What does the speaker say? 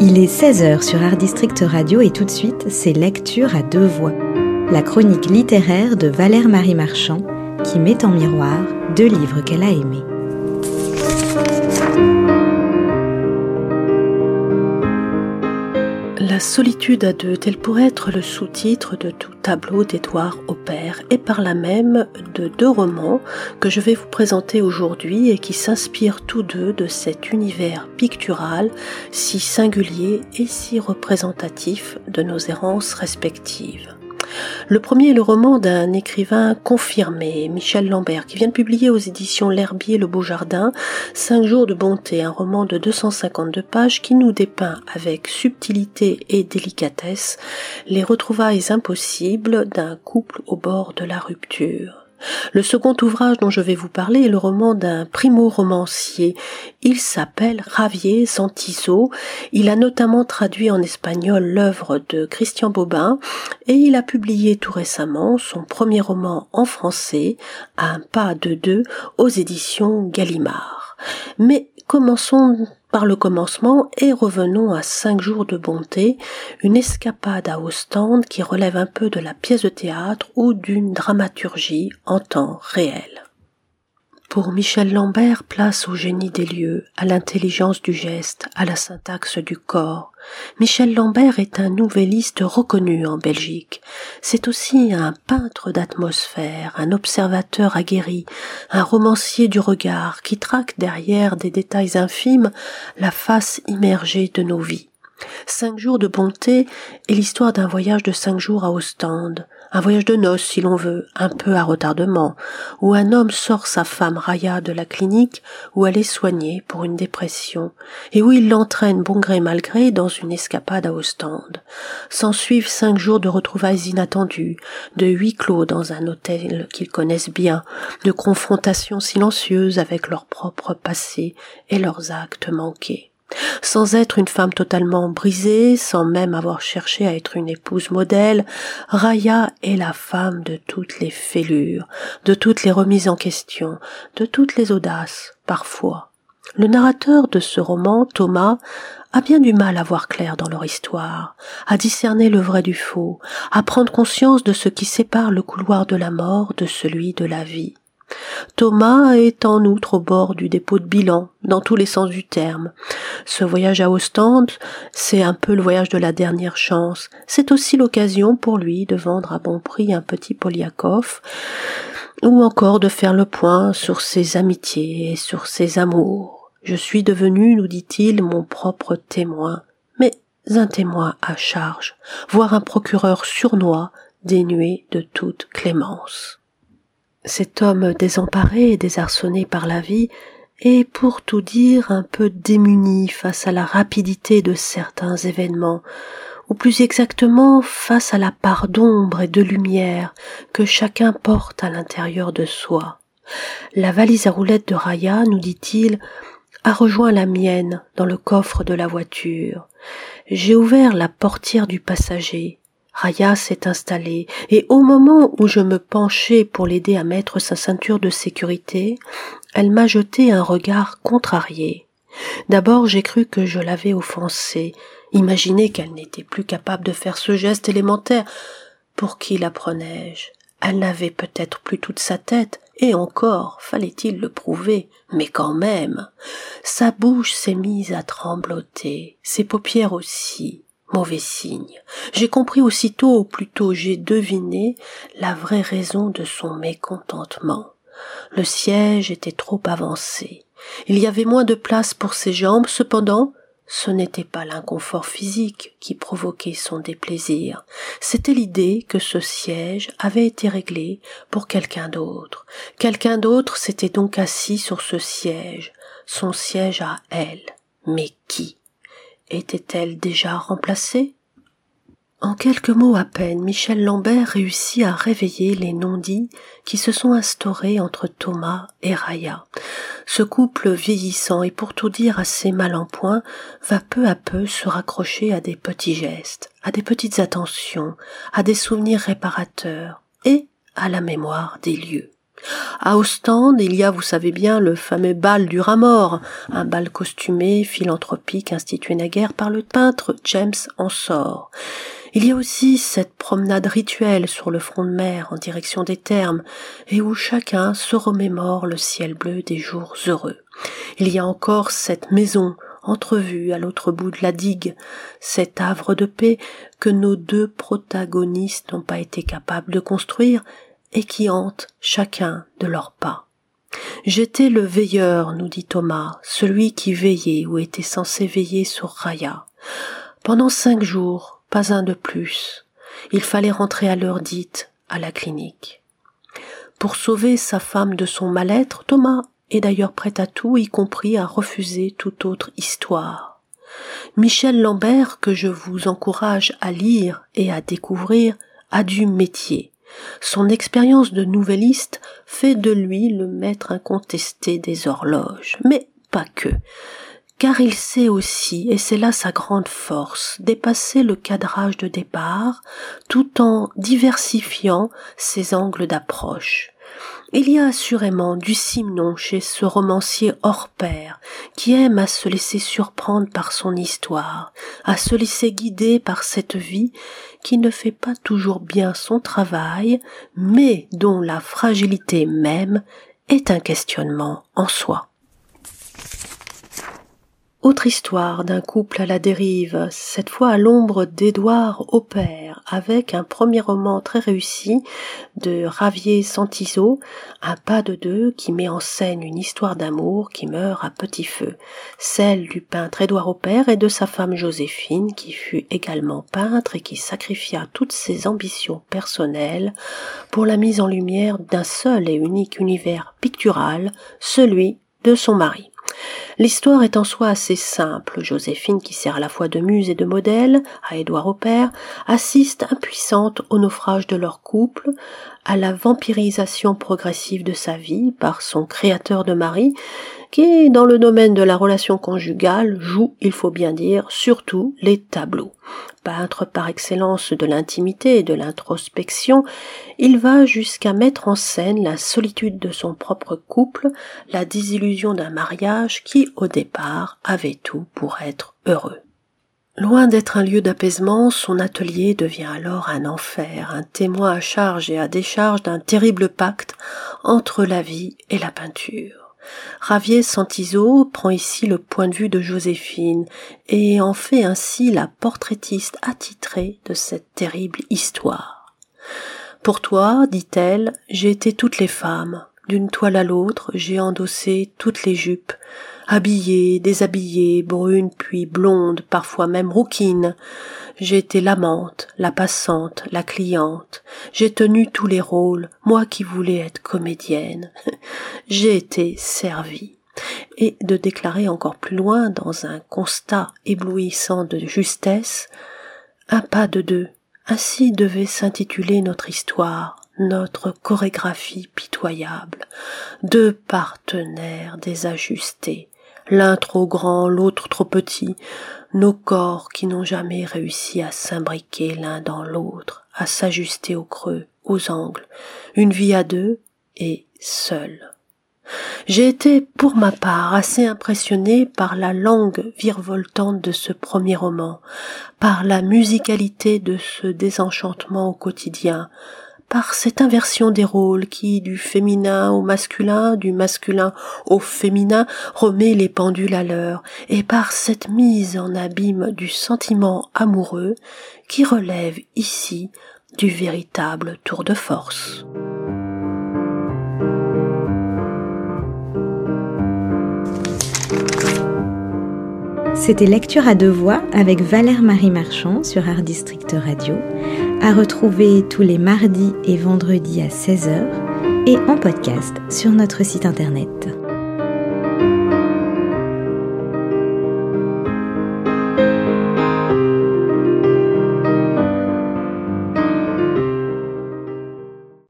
Il est 16h sur Art District Radio et tout de suite, c'est Lecture à deux voix. La chronique littéraire de Valère Marie Marchand qui met en miroir deux livres qu'elle a aimés. La solitude à deux, tel pourrait être le sous-titre de tout tableau d'Édouard Aubert et par là même de deux romans que je vais vous présenter aujourd'hui et qui s'inspirent tous deux de cet univers pictural si singulier et si représentatif de nos errances respectives. Le premier est le roman d'un écrivain confirmé, Michel Lambert, qui vient de publier aux éditions L'Herbier Le Beau Jardin Cinq jours de bonté, un roman de 252 pages qui nous dépeint avec subtilité et délicatesse les retrouvailles impossibles d'un couple au bord de la rupture. Le second ouvrage dont je vais vous parler est le roman d'un primo-romancier. Il s'appelle Ravier Santiso. Il a notamment traduit en espagnol l'œuvre de Christian Bobin et il a publié tout récemment son premier roman en français, Un pas de deux, aux éditions Gallimard. Mais commençons par le commencement et revenons à cinq jours de bonté, une escapade à Ostende qui relève un peu de la pièce de théâtre ou d'une dramaturgie en temps réel. Pour Michel Lambert, place au génie des lieux, à l'intelligence du geste, à la syntaxe du corps. Michel Lambert est un nouvelliste reconnu en Belgique. C'est aussi un peintre d'atmosphère, un observateur aguerri, un romancier du regard qui traque derrière des détails infimes la face immergée de nos vies. Cinq jours de bonté est l'histoire d'un voyage de cinq jours à Ostende, un voyage de noces si l'on veut, un peu à retardement, où un homme sort sa femme Raya de la clinique où elle est soignée pour une dépression, et où il l'entraîne bon gré mal gré dans une escapade à Ostende. S'ensuivent cinq jours de retrouvailles inattendues, de huis clos dans un hôtel qu'ils connaissent bien, de confrontations silencieuses avec leur propre passé et leurs actes manqués. Sans être une femme totalement brisée, sans même avoir cherché à être une épouse modèle, Raya est la femme de toutes les fêlures, de toutes les remises en question, de toutes les audaces, parfois. Le narrateur de ce roman, Thomas, a bien du mal à voir clair dans leur histoire, à discerner le vrai du faux, à prendre conscience de ce qui sépare le couloir de la mort de celui de la vie. Thomas est en outre au bord du dépôt de bilan, dans tous les sens du terme. Ce voyage à Ostende, c'est un peu le voyage de la dernière chance. C'est aussi l'occasion pour lui de vendre à bon prix un petit Poliakov, ou encore de faire le point sur ses amitiés et sur ses amours. Je suis devenu, nous dit-il, mon propre témoin, mais un témoin à charge, voire un procureur surnois, dénué de toute clémence. Cet homme désemparé et désarçonné par la vie est, pour tout dire, un peu démuni face à la rapidité de certains événements, ou plus exactement face à la part d'ombre et de lumière que chacun porte à l'intérieur de soi. La valise à roulettes de Raya, nous dit-il, a rejoint la mienne dans le coffre de la voiture. J'ai ouvert la portière du passager. Raya s'est installée, et au moment où je me penchais pour l'aider à mettre sa ceinture de sécurité, elle m'a jeté un regard contrarié. D'abord j'ai cru que je l'avais offensée, imaginé qu'elle n'était plus capable de faire ce geste élémentaire. Pour qui la prenais-je Elle n'avait peut-être plus toute sa tête, et encore fallait-il le prouver, mais quand même. Sa bouche s'est mise à trembloter, ses paupières aussi. Mauvais signe. J'ai compris aussitôt, ou plutôt j'ai deviné, la vraie raison de son mécontentement. Le siège était trop avancé. Il y avait moins de place pour ses jambes, cependant, ce n'était pas l'inconfort physique qui provoquait son déplaisir, c'était l'idée que ce siège avait été réglé pour quelqu'un d'autre. Quelqu'un d'autre s'était donc assis sur ce siège, son siège à elle. Mais qui? Était-elle déjà remplacée? En quelques mots à peine, Michel Lambert réussit à réveiller les non-dits qui se sont instaurés entre Thomas et Raya. Ce couple vieillissant et pour tout dire assez mal en point va peu à peu se raccrocher à des petits gestes, à des petites attentions, à des souvenirs réparateurs et à la mémoire des lieux. À Ostende, il y a, vous savez bien, le fameux bal du rat un bal costumé, philanthropique, institué naguère par le peintre James Ensor. Il y a aussi cette promenade rituelle sur le front de mer en direction des thermes, et où chacun se remémore le ciel bleu des jours heureux. Il y a encore cette maison entrevue à l'autre bout de la digue, cet havre de paix que nos deux protagonistes n'ont pas été capables de construire et qui hante chacun de leurs pas. J'étais le veilleur, nous dit Thomas, celui qui veillait ou était censé veiller sur Raya. Pendant cinq jours, pas un de plus. Il fallait rentrer à l'heure dite à la clinique. Pour sauver sa femme de son mal-être, Thomas est d'ailleurs prêt à tout, y compris à refuser toute autre histoire. Michel Lambert, que je vous encourage à lire et à découvrir, a du métier. Son expérience de nouvelliste fait de lui le maître incontesté des horloges, mais pas que, car il sait aussi, et c'est là sa grande force, dépasser le cadrage de départ tout en diversifiant ses angles d'approche. Il y a assurément du Simon chez ce romancier hors pair, qui aime à se laisser surprendre par son histoire, à se laisser guider par cette vie qui ne fait pas toujours bien son travail, mais dont la fragilité même est un questionnement en soi. Autre histoire d'un couple à la dérive, cette fois à l'ombre d'Édouard Aupert, avec un premier roman très réussi de Ravier Santiso, Un pas de deux, qui met en scène une histoire d'amour qui meurt à petit feu, celle du peintre Édouard Aupert et de sa femme Joséphine, qui fut également peintre et qui sacrifia toutes ses ambitions personnelles pour la mise en lumière d'un seul et unique univers pictural, celui de son mari. L'histoire est en soi assez simple. Joséphine, qui sert à la fois de muse et de modèle à Édouard Aupert, assiste impuissante au naufrage de leur couple, à la vampirisation progressive de sa vie par son créateur de mari, qui, dans le domaine de la relation conjugale, joue, il faut bien dire, surtout les tableaux. Peintre par excellence de l'intimité et de l'introspection, il va jusqu'à mettre en scène la solitude de son propre couple, la désillusion d'un mariage au départ, avait tout pour être heureux. Loin d'être un lieu d'apaisement, son atelier devient alors un enfer, un témoin à charge et à décharge d'un terrible pacte entre la vie et la peinture. Ravier Santiso prend ici le point de vue de Joséphine et en fait ainsi la portraitiste attitrée de cette terrible histoire. Pour toi, dit-elle, j'ai été toutes les femmes, d'une toile à l'autre, j'ai endossé toutes les jupes, habillée, déshabillée, brune puis blonde, parfois même rouquine. J'ai été l'amante, la passante, la cliente. J'ai tenu tous les rôles, moi qui voulais être comédienne. J'ai été servie. Et de déclarer encore plus loin, dans un constat éblouissant de justesse, un pas de deux. Ainsi devait s'intituler notre histoire, notre chorégraphie pitoyable. Deux partenaires désajustés, l'un trop grand, l'autre trop petit, nos corps qui n'ont jamais réussi à s'imbriquer l'un dans l'autre, à s'ajuster au creux, aux angles, une vie à deux et seule. J'ai été, pour ma part, assez impressionné par la langue virevoltante de ce premier roman, par la musicalité de ce désenchantement au quotidien, par cette inversion des rôles qui, du féminin au masculin, du masculin au féminin, remet les pendules à l'heure, et par cette mise en abîme du sentiment amoureux qui relève ici du véritable tour de force. C'était Lecture à deux voix avec Valère Marie Marchand sur Art District Radio à retrouver tous les mardis et vendredis à 16h et en podcast sur notre site internet.